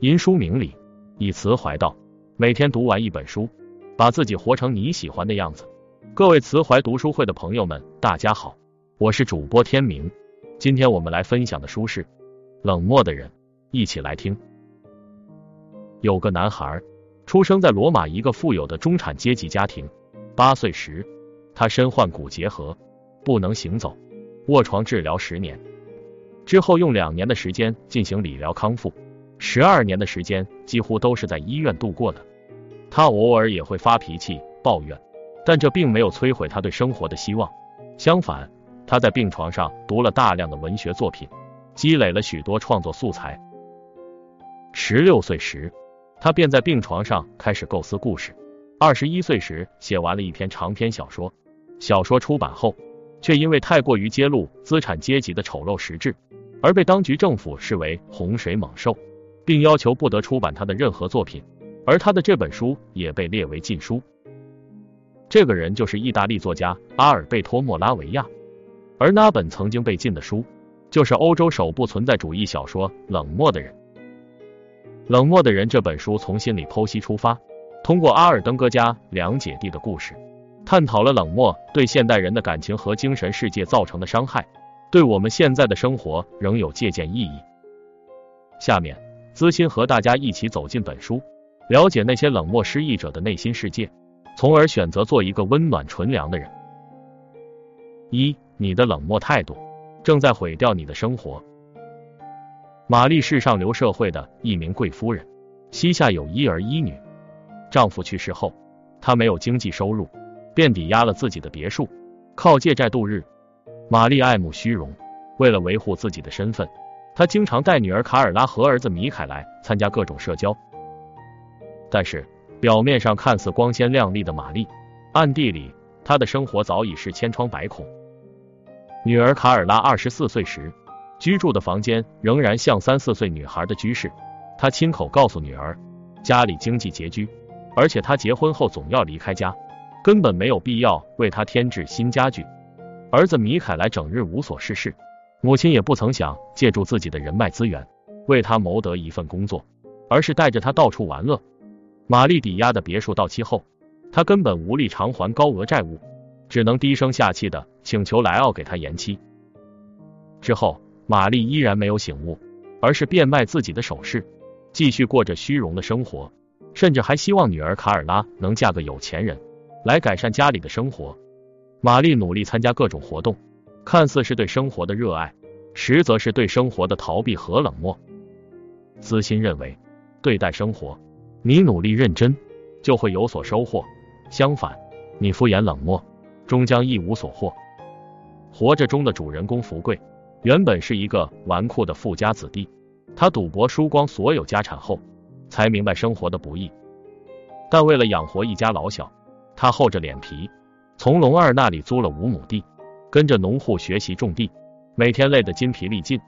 吟书明理，以词怀道。每天读完一本书，把自己活成你喜欢的样子。各位词怀读书会的朋友们，大家好，我是主播天明。今天我们来分享的书是《冷漠的人》，一起来听。有个男孩出生在罗马一个富有的中产阶级家庭，八岁时他身患骨结核，不能行走，卧床治疗十年，之后用两年的时间进行理疗康复，十二年的时间几乎都是在医院度过的。他偶尔也会发脾气、抱怨，但这并没有摧毁他对生活的希望。相反，他在病床上读了大量的文学作品，积累了许多创作素材。十六岁时，他便在病床上开始构思故事。二十一岁时，写完了一篇长篇小说。小说出版后，却因为太过于揭露资产阶级的丑陋实质，而被当局政府视为洪水猛兽，并要求不得出版他的任何作品。而他的这本书也被列为禁书。这个人就是意大利作家阿尔贝托·莫拉维亚。而那本曾经被禁的书，就是欧洲首部存在主义小说《冷漠的人》。《冷漠的人》这本书从心理剖析出发，通过阿尔登哥家两姐弟的故事，探讨了冷漠对现代人的感情和精神世界造成的伤害，对我们现在的生活仍有借鉴意义。下面，资欣和大家一起走进本书。了解那些冷漠失意者的内心世界，从而选择做一个温暖纯良的人。一，你的冷漠态度正在毁掉你的生活。玛丽是上流社会的一名贵夫人，膝下有一儿一女。丈夫去世后，她没有经济收入，便抵押了自己的别墅，靠借债度日。玛丽爱慕虚荣，为了维护自己的身份，他经常带女儿卡尔拉和儿子米凯来参加各种社交。但是，表面上看似光鲜亮丽的玛丽，暗地里她的生活早已是千疮百孔。女儿卡尔拉二十四岁时，居住的房间仍然像三四岁女孩的居室。她亲口告诉女儿，家里经济拮据，而且她结婚后总要离开家，根本没有必要为她添置新家具。儿子米凯莱整日无所事事，母亲也不曾想借助自己的人脉资源为他谋得一份工作，而是带着他到处玩乐。玛丽抵押的别墅到期后，她根本无力偿还高额债务，只能低声下气的请求莱奥给她延期。之后，玛丽依然没有醒悟，而是变卖自己的首饰，继续过着虚荣的生活，甚至还希望女儿卡尔拉能嫁个有钱人，来改善家里的生活。玛丽努力参加各种活动，看似是对生活的热爱，实则是对生活的逃避和冷漠。资欣认为，对待生活。你努力认真，就会有所收获；相反，你敷衍冷漠，终将一无所获。活着中的主人公福贵，原本是一个纨绔的富家子弟，他赌博输光所有家产后，才明白生活的不易。但为了养活一家老小，他厚着脸皮从龙二那里租了五亩地，跟着农户学习种地，每天累得筋疲力尽，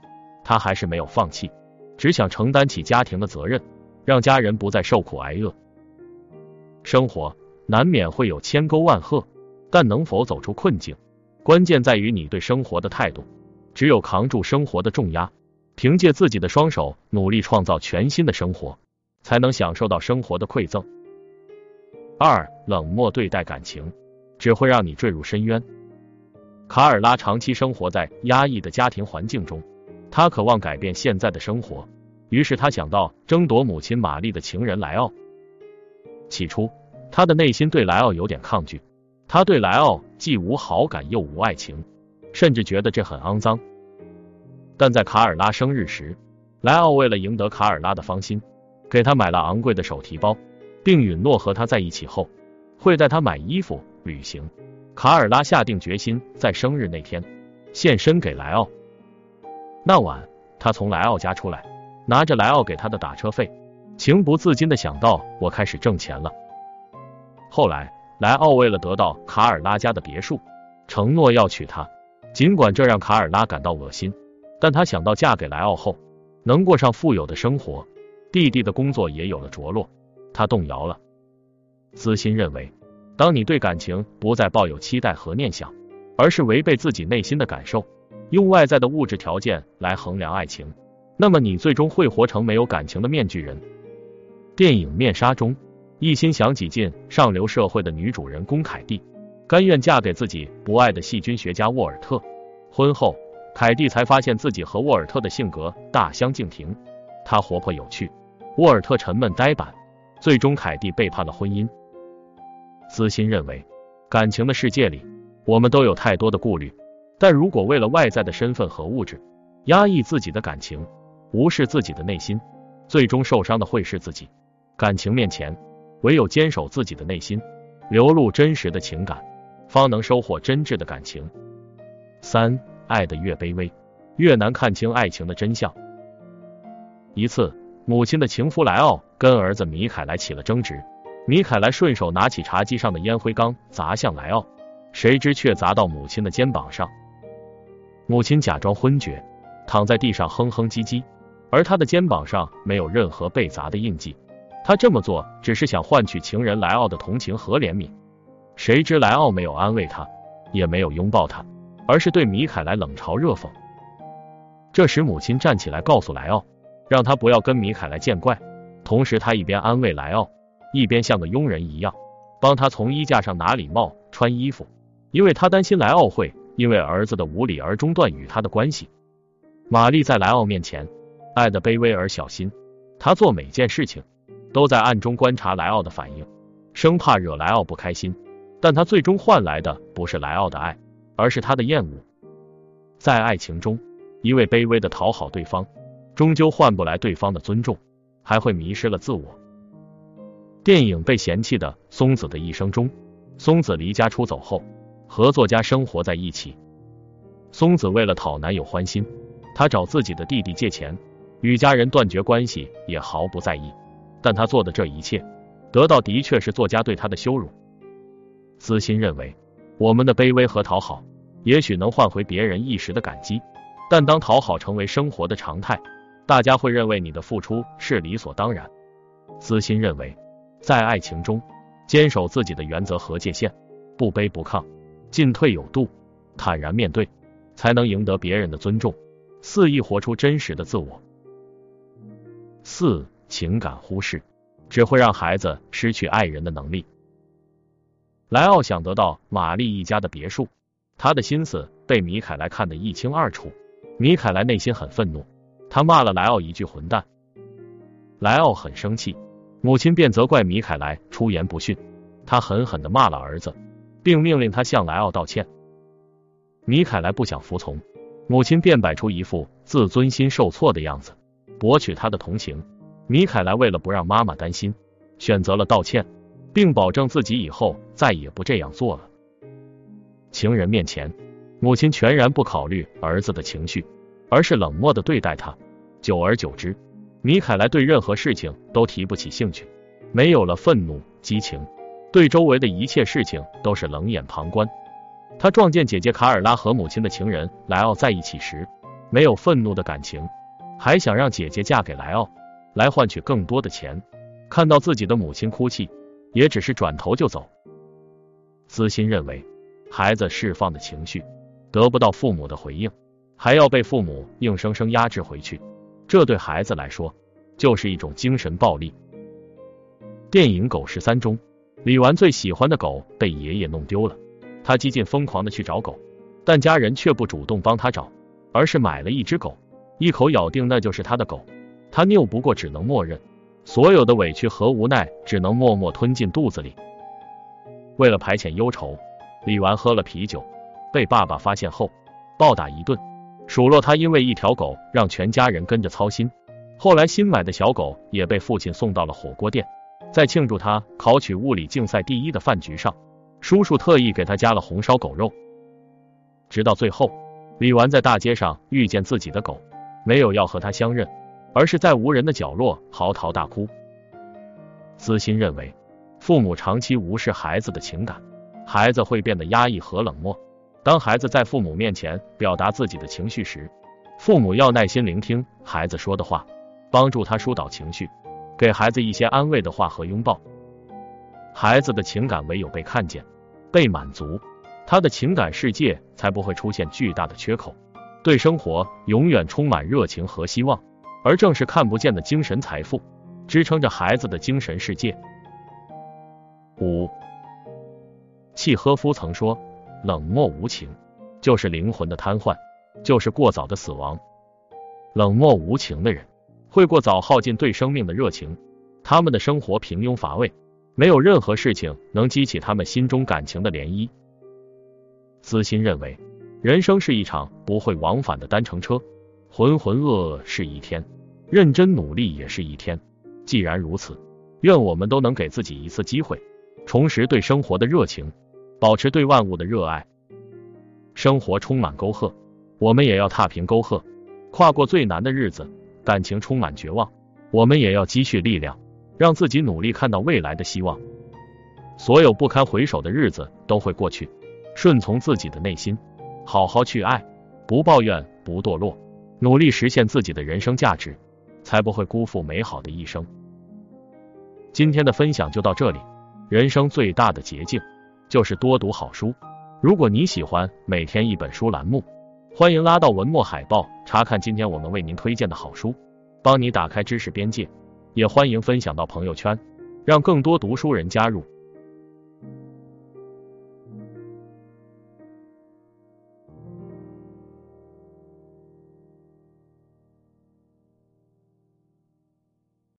他还是没有放弃，只想承担起家庭的责任。让家人不再受苦挨饿。生活难免会有千沟万壑，但能否走出困境，关键在于你对生活的态度。只有扛住生活的重压，凭借自己的双手努力创造全新的生活，才能享受到生活的馈赠。二，冷漠对待感情，只会让你坠入深渊。卡尔拉长期生活在压抑的家庭环境中，他渴望改变现在的生活。于是他想到争夺母亲玛丽的情人莱奥。起初，他的内心对莱奥有点抗拒，他对莱奥既无好感又无爱情，甚至觉得这很肮脏。但在卡尔拉生日时，莱奥为了赢得卡尔拉的芳心，给他买了昂贵的手提包，并允诺和他在一起后会带他买衣服、旅行。卡尔拉下定决心在生日那天献身给莱奥。那晚，他从莱奥家出来。拿着莱奥给他的打车费，情不自禁的想到我开始挣钱了。后来，莱奥为了得到卡尔拉家的别墅，承诺要娶她。尽管这让卡尔拉感到恶心，但她想到嫁给莱奥后能过上富有的生活，弟弟的工作也有了着落，她动摇了。资欣认为，当你对感情不再抱有期待和念想，而是违背自己内心的感受，用外在的物质条件来衡量爱情。那么你最终会活成没有感情的面具人。电影《面纱》中，一心想挤进上流社会的女主人公凯蒂，甘愿嫁给自己不爱的细菌学家沃尔特。婚后，凯蒂才发现自己和沃尔特的性格大相径庭，他活泼有趣，沃尔特沉闷呆板。最终，凯蒂背叛了婚姻。资欣认为，感情的世界里，我们都有太多的顾虑，但如果为了外在的身份和物质，压抑自己的感情，无视自己的内心，最终受伤的会是自己。感情面前，唯有坚守自己的内心，流露真实的情感，方能收获真挚的感情。三，爱的越卑微，越难看清爱情的真相。一次，母亲的情夫莱奥跟儿子米凯莱起了争执，米凯莱顺手拿起茶几上的烟灰缸砸向莱奥，谁知却砸到母亲的肩膀上，母亲假装昏厥，躺在地上哼哼唧唧，而他的肩膀上没有任何被砸的印记。他这么做只是想换取情人莱奥的同情和怜悯，谁知莱奥没有安慰他，也没有拥抱他，而是对米凯莱冷嘲热讽。这时母亲站起来告诉莱奥，让他不要跟米凯莱见怪，同时他一边安慰莱奥，一边像个佣人一样帮他从衣架上拿礼帽、穿衣服，因为他担心莱奥会因为儿子的无礼而中断与他的关系。玛丽在莱奥面前爱的卑微而小心，她做每件事情。都在暗中观察莱奥的反应，生怕惹莱奥不开心。但他最终换来的不是莱奥的爱，而是他的厌恶。在爱情中，一味卑微的讨好对方，终究换不来对方的尊重，还会迷失了自我。电影《被嫌弃的松子的一生》中，松子离家出走后，和作家生活在一起。松子为了讨男友欢心，她找自己的弟弟借钱，与家人断绝关系，也毫不在意。但她做的这一切，得到的确是作家对她的羞辱。资欣认为，我们的卑微和讨好，也许能换回别人一时的感激，但当讨好成为生活的常态，大家会认为你的付出是理所当然。资欣认为，在爱情中，坚守自己的原则和界限，不卑不亢，进退有度，坦然面对，才能赢得别人的尊重，肆意活出真实的自我。四。情感忽视只会让孩子失去爱人的能力。莱奥想得到玛丽一家的别墅，他的心思被米凯莱看得一清二楚。米凯莱内心很愤怒，他骂了莱奥一句混蛋。莱奥很生气，母亲便责怪米凯莱出言不逊，他狠狠的骂了儿子，并命令他向莱奥道歉。米凯莱不想服从，母亲便摆出一副自尊心受挫的样子，博取他的同情。米凯莱为了不让妈妈担心，选择了道歉，并保证自己以后再也不这样做了。情人面前，母亲全然不考虑儿子的情绪，而是冷漠的对待他。久而久之，米凯莱对任何事情都提不起兴趣，没有了愤怒、激情，对周围的一切事情都是冷眼旁观。他撞见姐姐卡尔拉和母亲的情人莱奥在一起时，没有愤怒的感情，还想让姐姐嫁给莱奥。来换取更多的钱，看到自己的母亲哭泣，也只是转头就走。私心认为，孩子释放的情绪得不到父母的回应，还要被父母硬生生压制回去，这对孩子来说就是一种精神暴力。电影《狗十三》中，李纨最喜欢的狗被爷爷弄丢了，他几近疯狂的去找狗，但家人却不主动帮他找，而是买了一只狗，一口咬定那就是他的狗。他拗不过，只能默认，所有的委屈和无奈只能默默吞进肚子里。为了排遣忧愁，李纨喝了啤酒，被爸爸发现后暴打一顿，数落他因为一条狗让全家人跟着操心。后来新买的小狗也被父亲送到了火锅店，在庆祝他考取物理竞赛第一的饭局上，叔叔特意给他加了红烧狗肉。直到最后，李纨在大街上遇见自己的狗，没有要和他相认。而是在无人的角落嚎啕大哭。资欣认为，父母长期无视孩子的情感，孩子会变得压抑和冷漠。当孩子在父母面前表达自己的情绪时，父母要耐心聆听孩子说的话，帮助他疏导情绪，给孩子一些安慰的话和拥抱。孩子的情感唯有被看见、被满足，他的情感世界才不会出现巨大的缺口，对生活永远充满热情和希望。而正是看不见的精神财富，支撑着孩子的精神世界。五，契诃夫曾说：“冷漠无情，就是灵魂的瘫痪，就是过早的死亡。”冷漠无情的人，会过早耗尽对生命的热情，他们的生活平庸乏味，没有任何事情能激起他们心中感情的涟漪。私心认为，人生是一场不会往返的单程车，浑浑噩噩是一天，认真努力也是一天。既然如此，愿我们都能给自己一次机会。重拾对生活的热情，保持对万物的热爱。生活充满沟壑，我们也要踏平沟壑，跨过最难的日子。感情充满绝望，我们也要积蓄力量，让自己努力看到未来的希望。所有不堪回首的日子都会过去，顺从自己的内心，好好去爱，不抱怨，不堕落，努力实现自己的人生价值，才不会辜负美好的一生。今天的分享就到这里。人生最大的捷径就是多读好书。如果你喜欢每天一本书栏目，欢迎拉到文末海报查看今天我们为您推荐的好书，帮你打开知识边界。也欢迎分享到朋友圈，让更多读书人加入。